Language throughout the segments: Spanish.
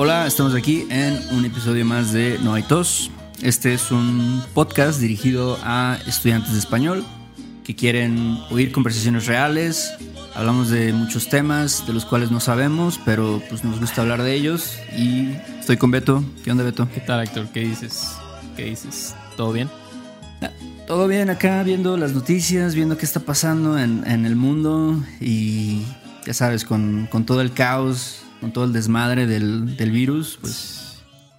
Hola, estamos aquí en un episodio más de No hay tos. Este es un podcast dirigido a estudiantes de español que quieren oír conversaciones reales. Hablamos de muchos temas de los cuales no sabemos, pero pues nos gusta hablar de ellos. Y estoy con Beto. ¿Qué onda, Beto? ¿Qué tal, Héctor? ¿Qué dices? ¿Qué dices? ¿Todo bien? Todo bien acá, viendo las noticias, viendo qué está pasando en, en el mundo y ya sabes, con, con, todo el caos, con todo el desmadre del, del virus, pues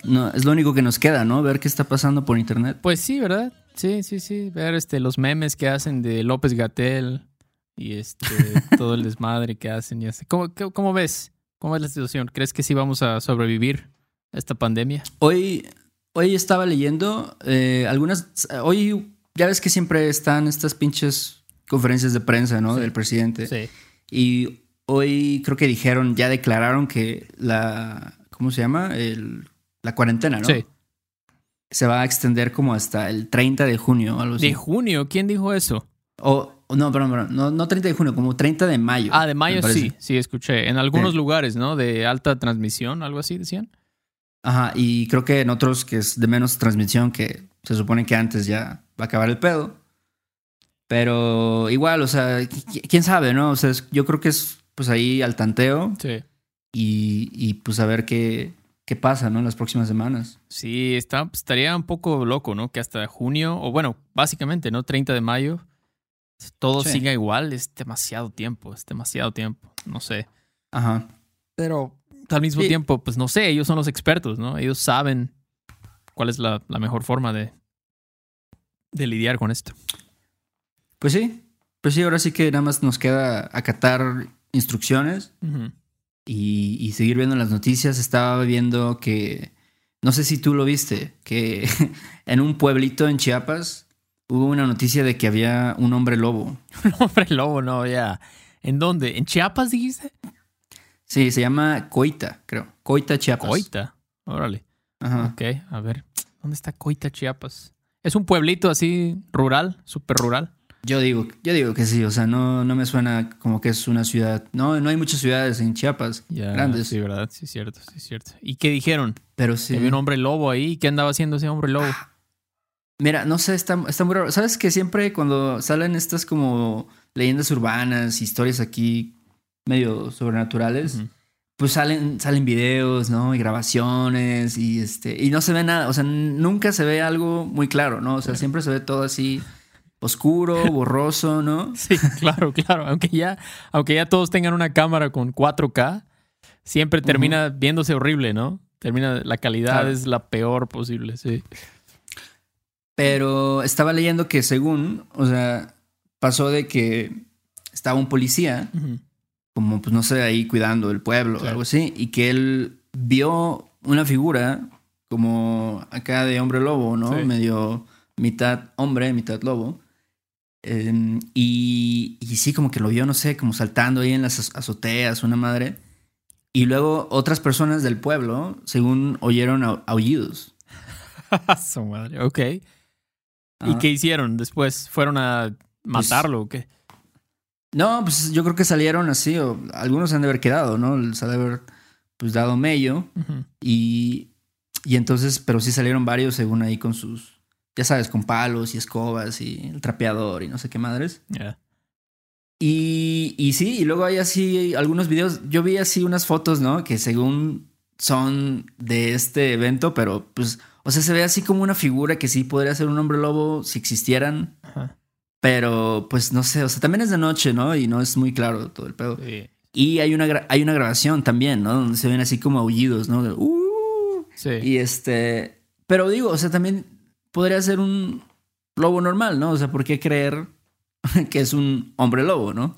no, es lo único que nos queda, ¿no? Ver qué está pasando por internet. Pues sí, ¿verdad? Sí, sí, sí. Ver este, los memes que hacen de López Gatel y este, todo el desmadre que hacen y así. ¿Cómo, ¿Cómo ves? ¿Cómo es la situación? ¿Crees que sí vamos a sobrevivir a esta pandemia? Hoy, hoy estaba leyendo eh, algunas. Hoy ya ves que siempre están estas pinches conferencias de prensa, ¿no? Sí. Del presidente. Sí. Y hoy creo que dijeron, ya declararon que la. ¿Cómo se llama? El, la cuarentena, ¿no? Sí. Se va a extender como hasta el 30 de junio o algo así. ¿De junio? ¿Quién dijo eso? O, no, perdón, perdón. No, no 30 de junio, como 30 de mayo. Ah, de mayo sí, sí, escuché. En algunos Sí. lugares, ¿no? De alta transmisión, algo así decían. Ajá, y creo que en otros que es de menos transmisión, que se supone que antes ya va a acabar el pedo. Pero igual, o sea, qui- quién sabe, ¿no? O sea, yo creo que es pues ahí al tanteo Sí. y, y pues a ver qué, qué pasa, ¿no? En las próximas semanas. Sí, está, estaría un poco loco, ¿no? Que hasta junio, o bueno, básicamente, ¿no? 30 de mayo, todo Sí. siga igual. Es demasiado tiempo, es demasiado tiempo. No sé. Ajá. Pero al mismo Sí. tiempo, pues no sé, ellos son los expertos, ¿no? Ellos saben cuál es la, la mejor forma de, de lidiar con esto. Pues sí, pues sí, ahora sí que nada más nos queda acatar instrucciones y, y seguir viendo las noticias. Estaba viendo que, no sé si tú lo viste, que en un pueblito en Chiapas hubo una noticia de que había un hombre lobo. Hombre lobo, no, ya. ¿En dónde? ¿En Chiapas dijiste? Sí, se llama Coita, creo. Coita, Chiapas. Coita. Órale. Ajá. Ok, a ver. ¿Dónde está Coita, Chiapas? Es un pueblito así rural, súper rural. Yo digo, yo digo que sí, o sea, no, no me suena como que es una ciudad. No, no hay muchas ciudades en Chiapas Ya, grandes. Sí, ¿verdad? Sí, es cierto, sí, cierto. ¿Y qué dijeron? Pero sí. había un hombre lobo ahí. ¿Qué andaba haciendo ese hombre lobo? Mira, no sé, está, está muy raro. ¿Sabes que siempre cuando salen estas como leyendas urbanas, historias aquí medio sobrenaturales, pues salen, salen videos, ¿no? Y grabaciones y este. Y no se ve nada. O sea, nunca se ve algo muy claro, ¿no? O sea, siempre se ve todo así oscuro, borroso, ¿no? Sí, claro, claro. Aunque ya, aunque ya todos tengan una cámara con 4K, siempre termina viéndose horrible, ¿no? Termina, la calidad Claro. es la peor posible, sí. Pero estaba leyendo que según, o sea, pasó de que estaba un policía, como pues no sé, ahí cuidando el pueblo o algo así, y que él vio una figura como acá de hombre lobo, ¿no? Sí. Medio mitad hombre, mitad lobo. Eh, y, y sí, como que lo vio, no sé, como saltando ahí en las az- azoteas, una madre. Y luego otras personas del pueblo, según oyeron au- aullidos. Su madre, ok. ¿Y qué hicieron después? ¿Fueron a matarlo o qué? No, pues yo creo que salieron así, o algunos han de haber quedado, ¿no? Les ha de haber pues dado mello. Y, y entonces, pero sí salieron varios según ahí con sus, ya sabes, con palos y escobas y el trapeador y no sé qué madres. Ya. Y, y sí, y luego hay así algunos videos, yo vi así unas fotos, ¿no? Que según son de este evento, pero pues, o sea, se ve así como una figura que sí podría ser un hombre lobo si existieran, Ajá. pero pues no sé, o sea, también es de noche, ¿no? Y no es muy claro todo el pedo. Sí. Y hay una, hay una grabación también, ¿no? Donde se ven así como aullidos, ¿no? "Uh". Sí. Y este, pero digo, o sea, también podría ser un lobo normal, ¿no? O sea, ¿por qué creer que es un hombre lobo, no?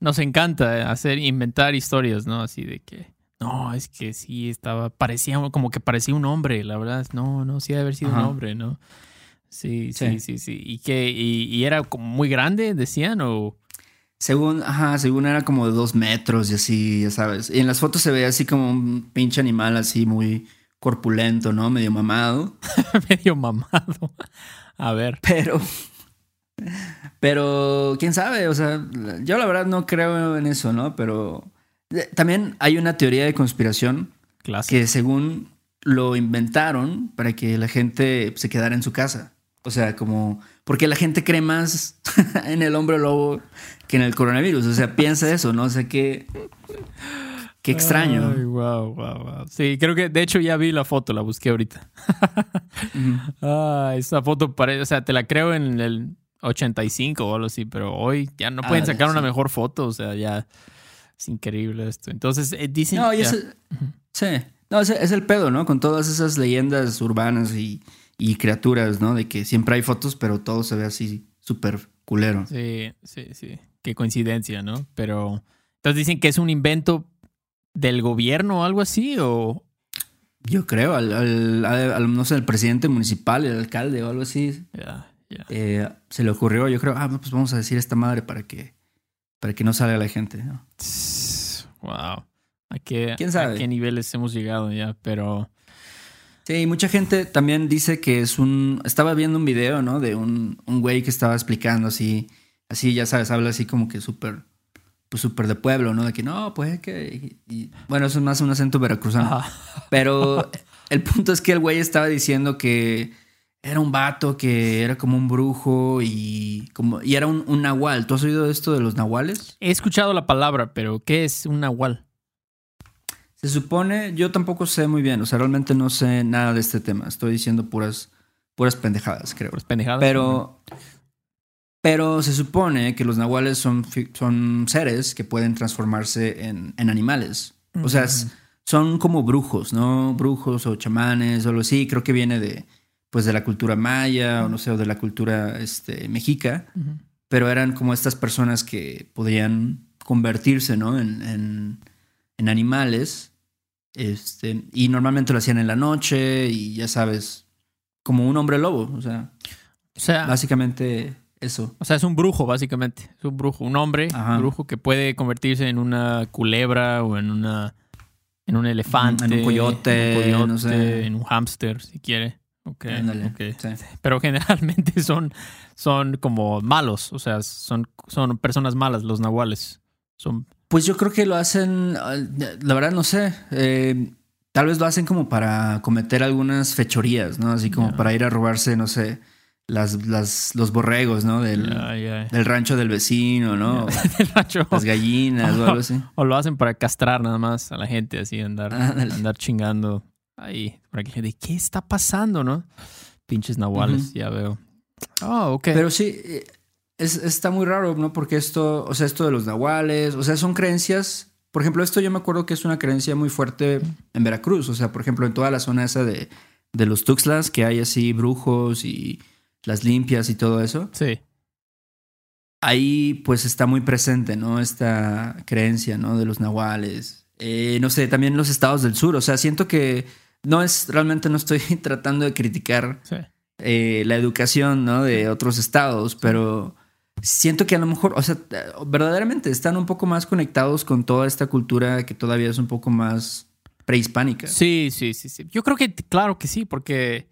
Nos encanta hacer, inventar historias, ¿no? Así de que, no, es que sí estaba, parecía como que parecía un hombre, la verdad. No, no, sí debe haber sido un hombre, ¿no? Sí, sí, Sí. sí, sí. ¿Y qué? ¿Y, y era como muy grande, decían? ¿O Según, ajá, según era como de dos metros y así, ya sabes. Y en las fotos se ve así como un pinche animal así muy corpulento, ¿no? Medio mamado. medio mamado? A ver. Pero, pero, quién sabe, o sea, yo la verdad no creo en eso, ¿no? Pero eh, también hay una teoría de conspiración Clásico. que según lo inventaron para que la gente se quedara en su casa. O sea, como porque la gente cree más en el hombre lobo que en el coronavirus. O sea, piensa eso, ¿no? O sea, que qué extraño. Ay, wow, wow, wow. Sí, creo que de hecho ya vi la foto, la busqué ahorita. Ah, esa foto parece, o sea, te la creo en el 85 o algo así, pero hoy ya no pueden Ah, sacar una mejor foto, o sea, ya es increíble esto. Entonces, eh, dicen No, y ese- sí. No, ese es el pedo, ¿no? Con todas esas leyendas urbanas y, y criaturas, ¿no? De que siempre hay fotos, pero todo se ve así súper culero. Sí, sí, sí. Qué coincidencia, ¿no? Pero entonces dicen que es un invento del gobierno o algo así o Yo creo, al, al- al- no sé, el presidente municipal, el alcalde o algo así, eh, se le ocurrió, yo creo, ah, pues vamos a decir esta madre para que, para que no salga la gente, ¿no? Wow. ¿A qué, ¿Quién sabe? a qué niveles hemos llegado ya? Pero Sí, mucha gente también dice que es un... Estaba viendo un video, ¿no? De un, un güey que estaba explicando así, así, ya sabes, habla así como que súper, pues súper de pueblo, ¿no? De que no, pues que... y- y- bueno, eso es más un acento veracruzano. Ajá. Pero el punto es que el güey estaba diciendo que era un vato, que era como un brujo y, como, y era un, un nahual. ¿Tú has oído esto de los nahuales? he escuchado la palabra, pero ¿qué es un nahual? Se supone, yo tampoco sé muy bien, o sea, realmente no sé nada de este tema. Estoy diciendo puras, puras pendejadas, creo. Pues pendejadas. Pero, pero se supone que los nahuales son, son seres que pueden transformarse en, en animales. O sea, son como brujos, ¿no? Brujos o chamanes o algo así. Creo que viene de, pues, de la cultura maya o no sé, o de la cultura este, mexica. Pero eran como estas personas que podían convertirse, ¿no? En, en, en animales. Este, y normalmente lo hacían en la noche y ya sabes, como un hombre lobo. O sea, O sea, básicamente eso. o sea, es un brujo, básicamente. Es un brujo, un hombre Ajá. brujo que puede convertirse en una culebra o en una en un elefante, En un coyote, en un, coyote, no sé. en un hámster, si quiere. Ok, Ándale, ok. sí. Pero generalmente son, son como malos, o sea, son, son personas malas los nahuales. Son Pues yo creo que lo hacen, la verdad no sé, eh, tal vez lo hacen como para cometer algunas fechorías, ¿no? Así como para ir a robarse, no sé, las, las, los borregos, ¿no? Del, del rancho del vecino, ¿no? del rancho. Las gallinas o algo así. O lo hacen para castrar nada más a la gente, así, andar, andar chingando ahí. Para que gente, ¿qué está pasando, no? Pinches nahuales, ya veo. Oh, ok. Pero sí, eh, es, está muy raro, ¿no? Porque esto, o sea, esto de los nahuales, o sea, son creencias. Por ejemplo, esto yo me acuerdo que es una creencia muy fuerte en Veracruz. O sea, por ejemplo, en toda la zona esa de, de los Tuxtlas, que hay así brujos y las limpias y todo eso. sí. Ahí, pues, está muy presente, ¿no? Esta creencia, ¿no? De los nahuales. Eh, no sé, también los estados del sur. O sea, siento que no es, realmente no estoy tratando de criticar Sí. eh, la educación ¿no? de otros estados, pero siento que a lo mejor, o sea, verdaderamente están un poco más conectados con toda esta cultura que todavía es un poco más prehispánica. Sí, sí, sí, sí. Yo creo que, claro que sí, porque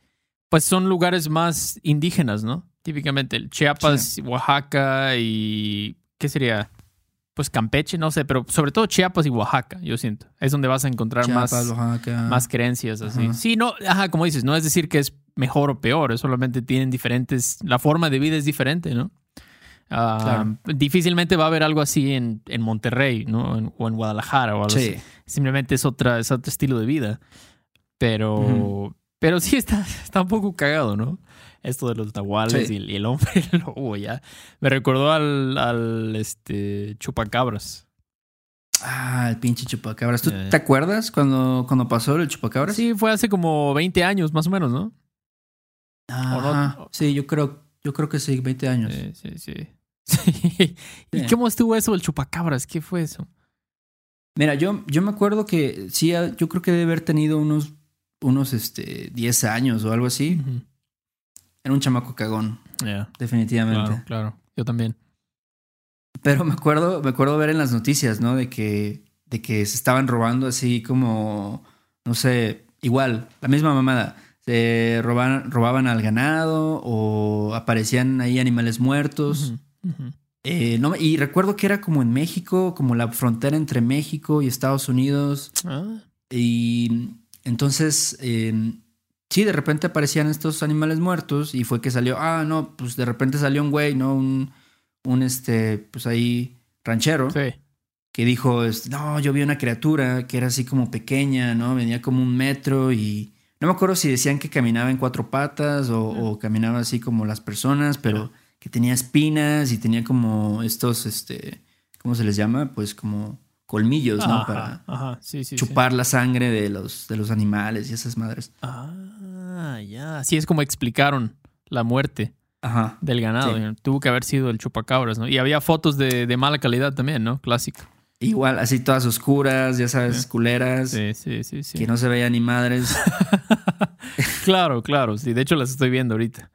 pues son lugares más indígenas, ¿no? Típicamente el Chiapas, Oaxaca y ¿qué sería? Pues Campeche, no sé, pero sobre todo Chiapas y Oaxaca, yo siento. Es donde vas a encontrar Chiapas, más, Oaxaca. más creencias así. Ajá. Sí, no, ajá, como dices, no es decir que es mejor o peor, es solamente tienen diferentes, la forma de vida es diferente, ¿no? Ah, Claro. Difícilmente va a haber algo así en, en Monterrey, ¿no? En- o en Guadalajara o algo así Sí. simplemente es otra es otro estilo de vida pero. Pero sí está está un poco cagado no esto de los nahuales Sí. y, el, y el hombre lobo ya me recordó al, al este chupacabras Ah, el pinche chupacabras. ¿Tú te acuerdas cuando, cuando pasó el chupacabras? sí fue hace como 20 años más o menos no no? Sí, yo creo, yo creo que sí, 20 años. sí sí sí Sí. ¿Y cómo estuvo eso del chupacabras? ¿Qué fue eso? Mira, yo, yo me acuerdo que sí, ah, yo creo que debe haber tenido unos, unos este, 10 años o algo así. Era un chamaco cagón, Ya, definitivamente. claro, claro. Yo también. Pero me acuerdo, me acuerdo ver en las noticias, ¿no? De que, de que se estaban robando así como, no sé, igual, la misma mamada. Se robaban, robaban al ganado o aparecían ahí animales muertos. Eh, no, y recuerdo que era como en México, como la frontera entre México y Estados Unidos. Ah, Y entonces, eh, sí, de repente aparecían estos animales muertos y fue que salió, ah, no, pues de repente salió un güey, ¿no? Un, un este, pues ahí, ranchero, Sí. que dijo, no, yo vi una criatura que era así como pequeña, ¿no? Venía como un metro y no me acuerdo si decían que caminaba en cuatro patas o, o caminaba así como las personas, pero que tenía espinas y tenía como estos, este, ¿cómo se les llama? Pues como colmillos, ¿no? Para ajá, sí, sí. sí. chupar la sangre de los, de los animales y esas madres. Ah, ya. Así es como explicaron la muerte Ajá. del ganado. Tuvo que haber sido el chupacabras, ¿no? Y había fotos de, de mala calidad también, ¿no? Clásico. Igual, así todas oscuras, ya sabes, culeras, Sí, sí, sí, sí. que no se veían ni madres. claro, claro. Sí, de hecho las estoy viendo ahorita.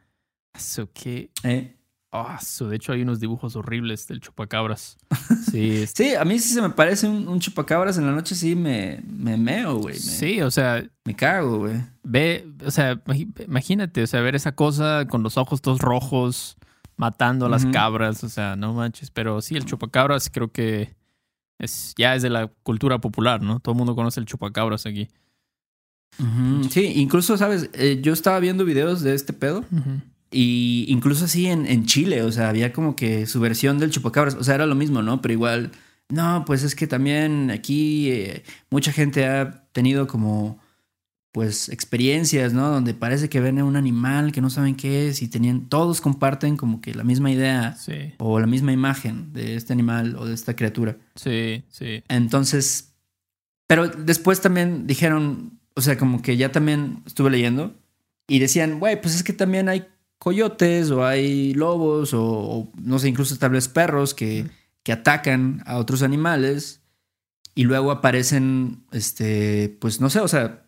Eso que. ¿eh? Ah, de hecho hay unos dibujos horribles del chupacabras. Sí, es- Sí, a mí sí se me parece un, un chupacabras en la noche, sí me, me meo, güey. Me, sí, o sea, me cago, güey. ve, o sea, imagínate, o sea, ver esa cosa con los ojos todos rojos, matando a las cabras, o sea, no manches. Pero sí, el chupacabras creo que es ya es de la cultura popular, ¿no? Todo el mundo conoce el chupacabras aquí. Sí, incluso, ¿sabes? Eh, yo estaba viendo videos de este pedo. Y incluso así en, en Chile, o sea, había como que su versión del chupacabras, o sea, era lo mismo, ¿no? Pero igual, no, pues es que también aquí eh, mucha gente ha tenido como, pues, experiencias, ¿no? Donde parece que ven a un animal que no saben qué es y tenían, todos comparten como que la misma idea Sí, o la misma imagen de este animal o de esta criatura. sí, sí. Entonces, pero después también dijeron, o sea, como que ya también estuve leyendo y decían, güey, pues es que también hay coyotes o hay lobos o, o, no sé, incluso tal vez perros que, que atacan a otros animales y luego aparecen, este, pues no sé, o sea,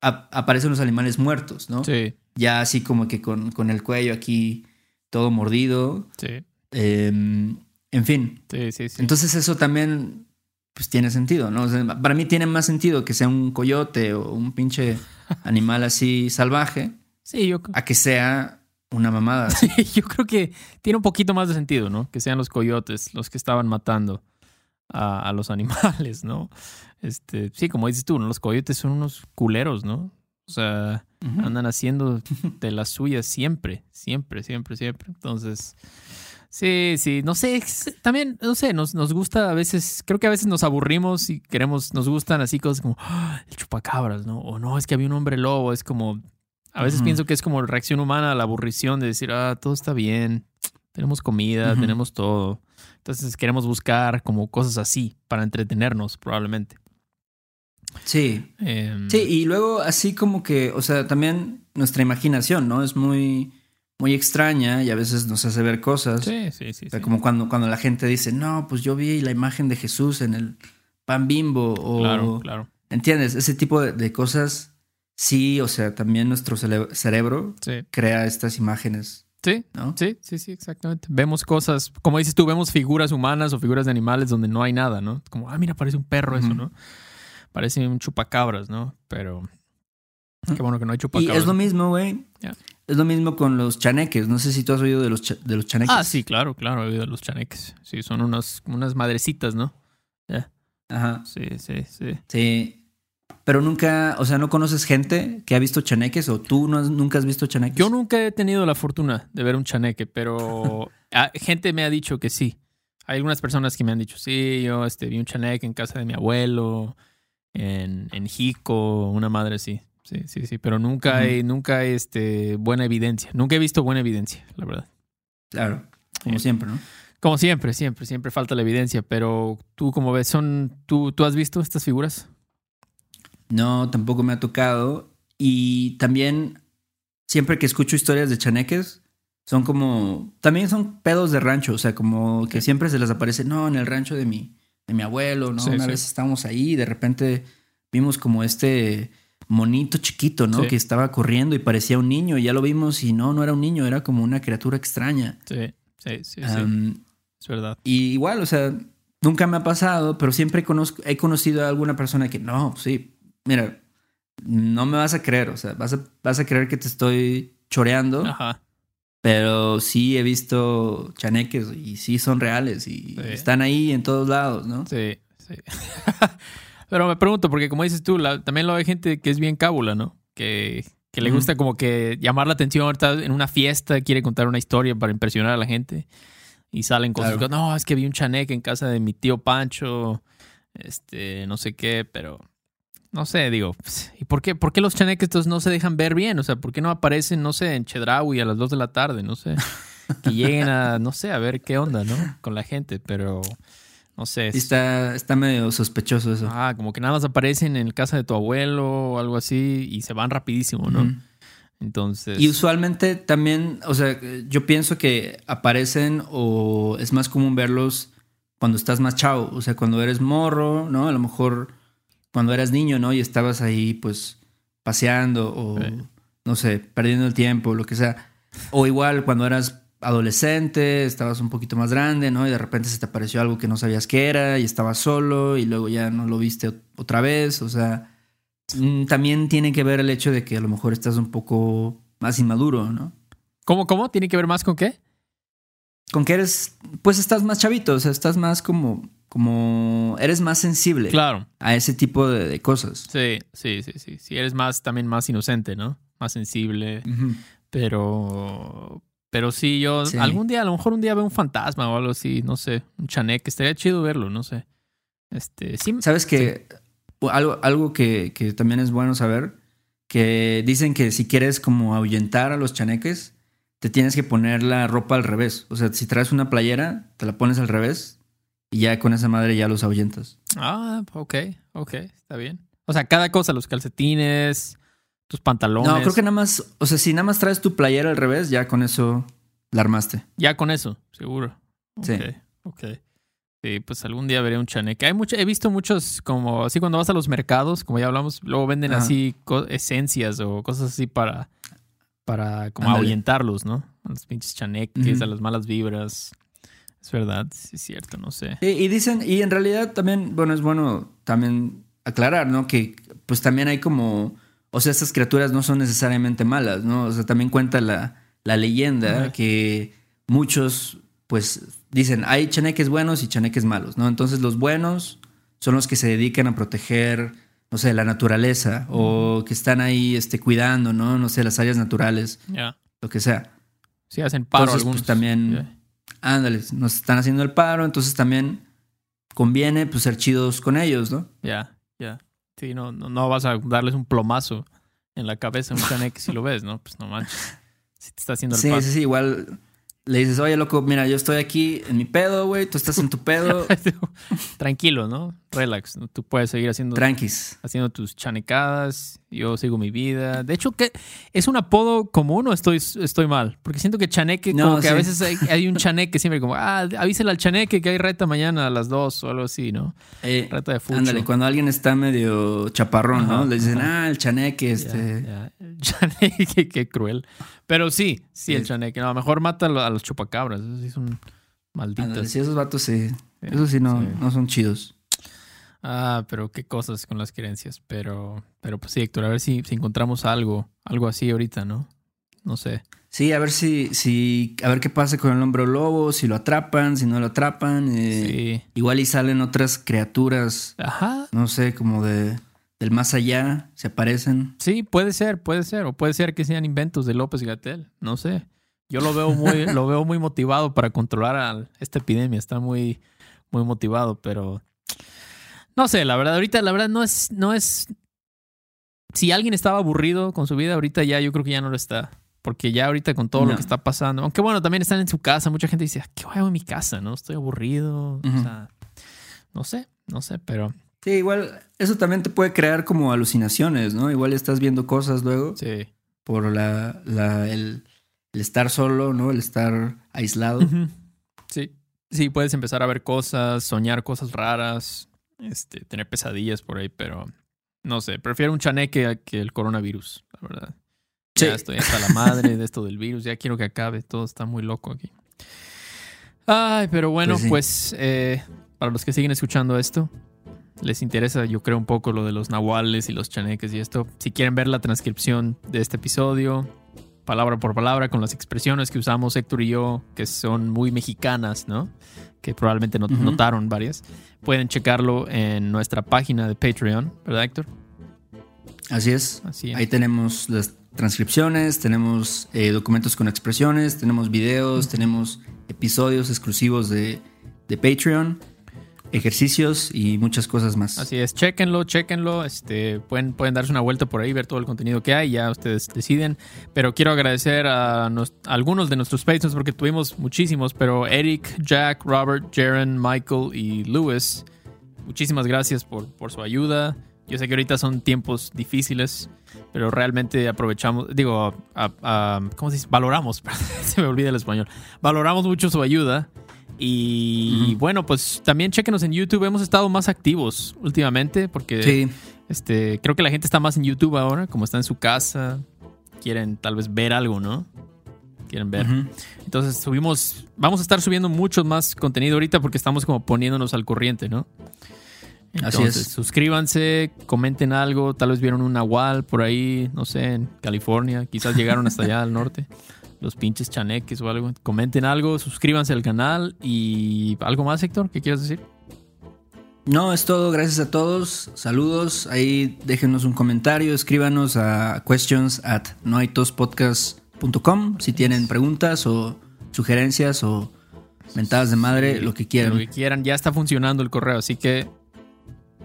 a- aparecen los animales muertos, ¿no? Sí, Ya así como que con, con el cuello aquí todo mordido. sí, em, en fin, sí, sí, sí. entonces eso también pues tiene sentido, ¿no? O sea, para mí tiene más sentido que sea un coyote o un pinche animal así salvaje sí, yo, a que sea una mamada. Sí, yo creo que tiene un poquito más de sentido, ¿no? Que sean los coyotes los que estaban matando a, a los animales, ¿no? Este, sí, como dices tú, ¿no? Los coyotes son unos culeros, ¿no? O sea, andan haciendo de las suyas siempre, siempre, siempre, siempre. Entonces, sí, sí, no sé, también, no sé, nos, nos gusta a veces, creo que a veces nos aburrimos y queremos, nos gustan así cosas como "Ah, el chupacabras, ¿no? O no, es que había un hombre lobo, es como, a veces pienso que es como reacción humana a la aburrición de decir, ah, todo está bien, tenemos comida, tenemos todo. Entonces queremos buscar como cosas así para entretenernos, probablemente. Sí, Em, sí, y luego así como que, o sea, también nuestra imaginación, ¿no? Es muy, muy extraña y a veces nos hace ver cosas. sí, sí, sí. O sea, sí. como cuando, cuando la gente dice, no, pues yo vi la imagen de Jesús en el pan bimbo o... Claro, claro. ¿Entiendes? Ese tipo de, de cosas, sí, o sea, también nuestro cerebro Sí. crea estas imágenes, Sí, ¿no? Sí, sí, sí, exactamente. Vemos cosas, como dices tú, vemos figuras humanas o figuras de animales donde no hay nada, ¿no? Como, ah, mira, parece un perro eso. ¿no? Parece un chupacabras, ¿no? Pero qué bueno que no hay Y chupacabras. es lo mismo, güey. Es lo mismo con los chaneques. No sé si tú has oído de los, de los chaneques. Ah, sí, claro, claro, he oído los chaneques. Sí, son unas, unas madrecitas, ¿no? Ajá. Sí, sí, sí. Sí. Pero nunca, o sea, ¿no conoces gente que ha visto chaneques o tú no has- nunca has visto chaneques? Yo nunca he tenido la fortuna de ver un chaneque, pero gente me ha dicho que sí. Hay algunas personas que me han dicho, sí, yo este, vi un chaneque en casa de mi abuelo, en, en Jico, una madre así. Sí, sí, sí, pero nunca Ujú. hay, nunca hay este, buena evidencia. Nunca he visto buena evidencia, la verdad. Claro, como Sí. siempre, ¿no? Como siempre, siempre, siempre falta la evidencia, pero tú como ves, son, ¿tú, ¿tú has visto estas figuras? No, tampoco me ha tocado. Y también, siempre que escucho historias de chaneques, son como. También son pedos de rancho. O sea, como que Sí. siempre se les aparece, no, en el rancho de mi, de mi abuelo, ¿no? Sí, Una sí. vez estábamos ahí y de repente vimos como este monito chiquito, ¿no? Que estaba corriendo y parecía un niño. Y ya lo vimos y no, no era un niño, era como una criatura extraña. Sí, sí, sí, es verdad. y igual, o sea, nunca me ha pasado, pero siempre conozco, he conocido a alguna persona que no, sí, mira, no me vas a creer, o sea, vas a, vas a creer que te estoy choreando, Ajá. pero sí he visto chaneques y sí son reales y Sí. están ahí en todos lados, ¿no? Sí, sí. Pero me pregunto, porque como dices tú, la- también lo hay gente que es bien cábula, ¿no? Que, que le gusta como que llamar la atención, está en una fiesta, quiere contar una historia para impresionar a la gente. Y salen cosas Claro. como, no, es que vi un chaneque en casa de mi tío Pancho, este, no sé qué, pero no sé, digo, ¿y por qué, por qué los chaneques estos no se dejan ver bien? O sea, ¿por qué no aparecen, no sé, en Chedraui a las 2 de la tarde? No sé. Que lleguen a, no sé, a ver qué onda, ¿no? Con la gente, pero no sé. Sí, está, está medio sospechoso eso. Ah, como que nada más aparecen en casa de tu abuelo o algo así y se van rapidísimo, ¿no? Entonces. Y usualmente también, o sea, yo pienso que aparecen o es más común verlos cuando estás más chavo, o sea, cuando eres morro, ¿no? A lo mejor cuando eras niño, ¿no? Y estabas ahí, pues, paseando o, Sí. no sé, perdiendo el tiempo, lo que sea. O igual cuando eras adolescente, estabas un poquito más grande, ¿no? Y de repente se te apareció algo que no sabías qué era y estabas solo y luego ya no lo viste ot- otra vez, o sea, mm, también tiene que ver el hecho de que a lo mejor estás un poco más inmaduro, ¿no? ¿Cómo, cómo? ¿Tiene que ver más con qué? Con que eres, pues estás más chavito, o sea, estás más como, como, eres más sensible Claro. a ese tipo de, de cosas. Sí, sí, sí, sí. Sí, eres más, también más inocente, ¿no? Más sensible. Pero. Pero sí, yo Sí. algún día, a lo mejor un día veo un fantasma o algo así, no sé, un chaneque, estaría chido verlo, no sé. Este, sí. Sabes que algo, algo que, que también es bueno saber, que dicen que si quieres como ahuyentar a los chaneques, te tienes que poner la ropa al revés. O sea, si traes una playera, te la pones al revés y ya con esa madre ya los ahuyentas. Ah, ok, ok, está bien. O sea, cada cosa, los calcetines, tus pantalones. No, creo que nada más, o sea, si nada más traes tu playera al revés, ya con eso la armaste. Ya con eso, seguro. Ok, Sí. ok. Sí, pues algún día veré un chaneque. Hay mucho, he visto muchos, como así cuando vas a los mercados, como ya hablamos, luego venden Ajá. así esencias o cosas así para, para como ahuyentarlos, ¿no? A los pinches chaneques, a las malas vibras. Es verdad, sí es cierto, no sé. Y, y dicen, y en realidad también, bueno, es bueno también aclarar, ¿no? Que pues también hay como, o sea, estas criaturas no son necesariamente malas, ¿no? O sea, también cuenta la, la leyenda que muchos, pues, dicen, hay chaneques buenos y chaneques malos, ¿no? Entonces los buenos son los que se dedican a proteger, no sé, la naturaleza o que están ahí, este, cuidando, ¿no? No sé, las áreas naturales, Ya. lo que sea. Sí, hacen paro Entonces, pues, también- Ya. Ándale, nos están haciendo el paro, entonces también conviene, pues, ser chidos con ellos, ¿no? Ya, ya. Sí, no, no, no vas a darles un plomazo en la cabeza a un chaneque si lo ves, ¿no? Pues no manches. Si te está haciendo el Sí, paro. sí, sí, igual le dices, oye, loco, mira, yo estoy aquí en mi pedo, güey, tú estás en tu pedo, Tranquilo, ¿no? Relax. ¿no? Tú puedes seguir haciendo, tranquis. haciendo tus chanecadas. Yo sigo mi vida. De hecho, ¿qué? ¿es un apodo común o estoy, estoy mal? Porque siento que chaneque, No, como que a veces hay, hay un chaneque siempre como, ah, avísale al chaneque que hay reta mañana a las 2 o algo así, ¿no? Eh, Reta de fucho. ándale, cuando alguien está medio chaparrón, ¿no? Le dicen, ah, el chaneque, este... El chaneque, qué cruel. Pero sí, sí, el chaneque. No, a lo mejor mata a lo- a los chupacabras. Esos sí son malditos. Sí, esos vatos sí. Sí, Esos sí no, no son chidos. Ah, pero qué cosas con las creencias. Pero, pero pues sí, Héctor, a ver si, si encontramos algo, algo así ahorita, ¿no? No sé. Sí, a ver si, si, a ver qué pasa con el hombre lobo, si lo atrapan, si no lo atrapan. eh, Sí. Igual y salen otras criaturas, Ajá. no sé, como de del más allá, se aparecen. Sí, puede ser, puede ser. O puede ser que sean inventos de López Gatel. No sé. Yo lo veo muy, lo veo muy motivado para controlar a esta epidemia. Está muy, muy motivado, pero no sé, la verdad, ahorita la verdad no es, no es. Si alguien estaba aburrido con su vida, ahorita ya yo creo que ya no lo está. Porque ya ahorita con todo lo que está pasando, aunque bueno, también están en su casa, mucha gente dice, ¿qué hago en mi casa? ¿No? Estoy aburrido. O sea, no sé, no sé, pero Sí, igual eso también te puede crear como alucinaciones, ¿no? Igual estás viendo cosas luego sí. por la, la- el, el estar solo, ¿no? El estar aislado. Sí. Sí, puedes empezar a ver cosas, soñar cosas raras, este, tener pesadillas por ahí, pero no sé, prefiero un chaneque que el coronavirus, la verdad. Sí. Ya estoy hasta la madre de esto del virus, ya quiero que acabe, todo está muy loco aquí. Ay, pero bueno, Pues sí. pues, eh, para los que siguen escuchando esto, les interesa, yo creo, un poco lo de los nahuales y los chaneques y esto. Si quieren ver la transcripción de este episodio, palabra por palabra con las expresiones que usamos Héctor y yo, que son muy mexicanas, ¿no? Que probablemente notaron varias. Pueden checarlo en nuestra página de Patreon, ¿verdad, Héctor? Así es. Así Ahí tenemos las transcripciones, tenemos eh, documentos con expresiones, tenemos videos, tenemos episodios exclusivos de, de Patreon ejercicios y muchas cosas más. Así es, chequenlo, chequenlo, este, pueden, pueden darse una vuelta por ahí, ver todo el contenido que hay, ya ustedes deciden. Pero quiero agradecer a, algunos de nuestros patrons porque tuvimos muchísimos, pero Eric, Jack, Robert, Jaren, Michael y Lewis, muchísimas gracias por, por su ayuda. Yo sé que ahorita son tiempos difíciles, pero realmente aprovechamos, digo, ¿cómo se dice? Valoramos, se me olvida el español. Valoramos mucho su ayuda y bueno, pues también chequenos en YouTube. Hemos estado más activos últimamente porque este, creo que la gente está más en YouTube ahora, como está en su casa. Quieren tal vez ver algo, ¿no? Quieren ver. Entonces subimos, vamos a estar subiendo mucho más contenido ahorita porque estamos como poniéndonos al corriente, ¿no? Entonces, Así es. suscríbanse, comenten algo, tal vez vieron un nahual por ahí, no sé, en California, quizás llegaron hasta allá al norte los pinches chaneques o algo. Comenten algo, suscríbanse al canal y algo más, Héctor, ¿qué quieres decir? No, es todo. Gracias a todos. Saludos. Ahí déjenos un comentario. Escríbanos a questions at noaitospodcast.com si tienen preguntas o sugerencias o mentadas de madre, lo que quieran. Lo que quieran. Ya está funcionando el correo, así que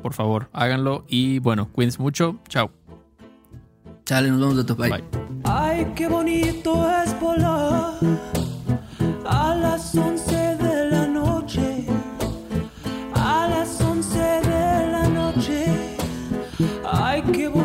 por favor, háganlo. Y bueno, cuídense mucho. Chao. Chale, nos vemos de top. Bye. Ay, qué bonito es volar a las 11 de la noche. A las 11 de la noche. Ay, qué bonito